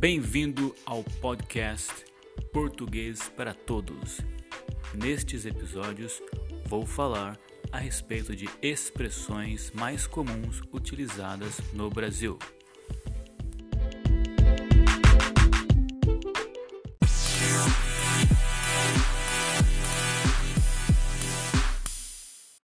Bem-vindo ao podcast Português para Todos. Nestes episódios vou falar a respeito de expressões mais comuns utilizadas no Brasil.